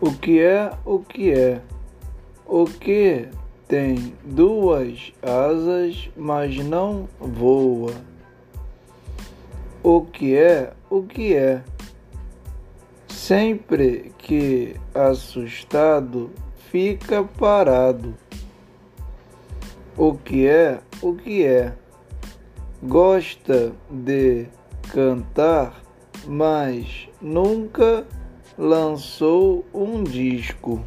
O que é o que é? O que tem duas asas, mas não voa? O que é o que é? Sempre que assustado fica parado. O que é o que é? Gosta de cantar, mas nunca lançou um disco.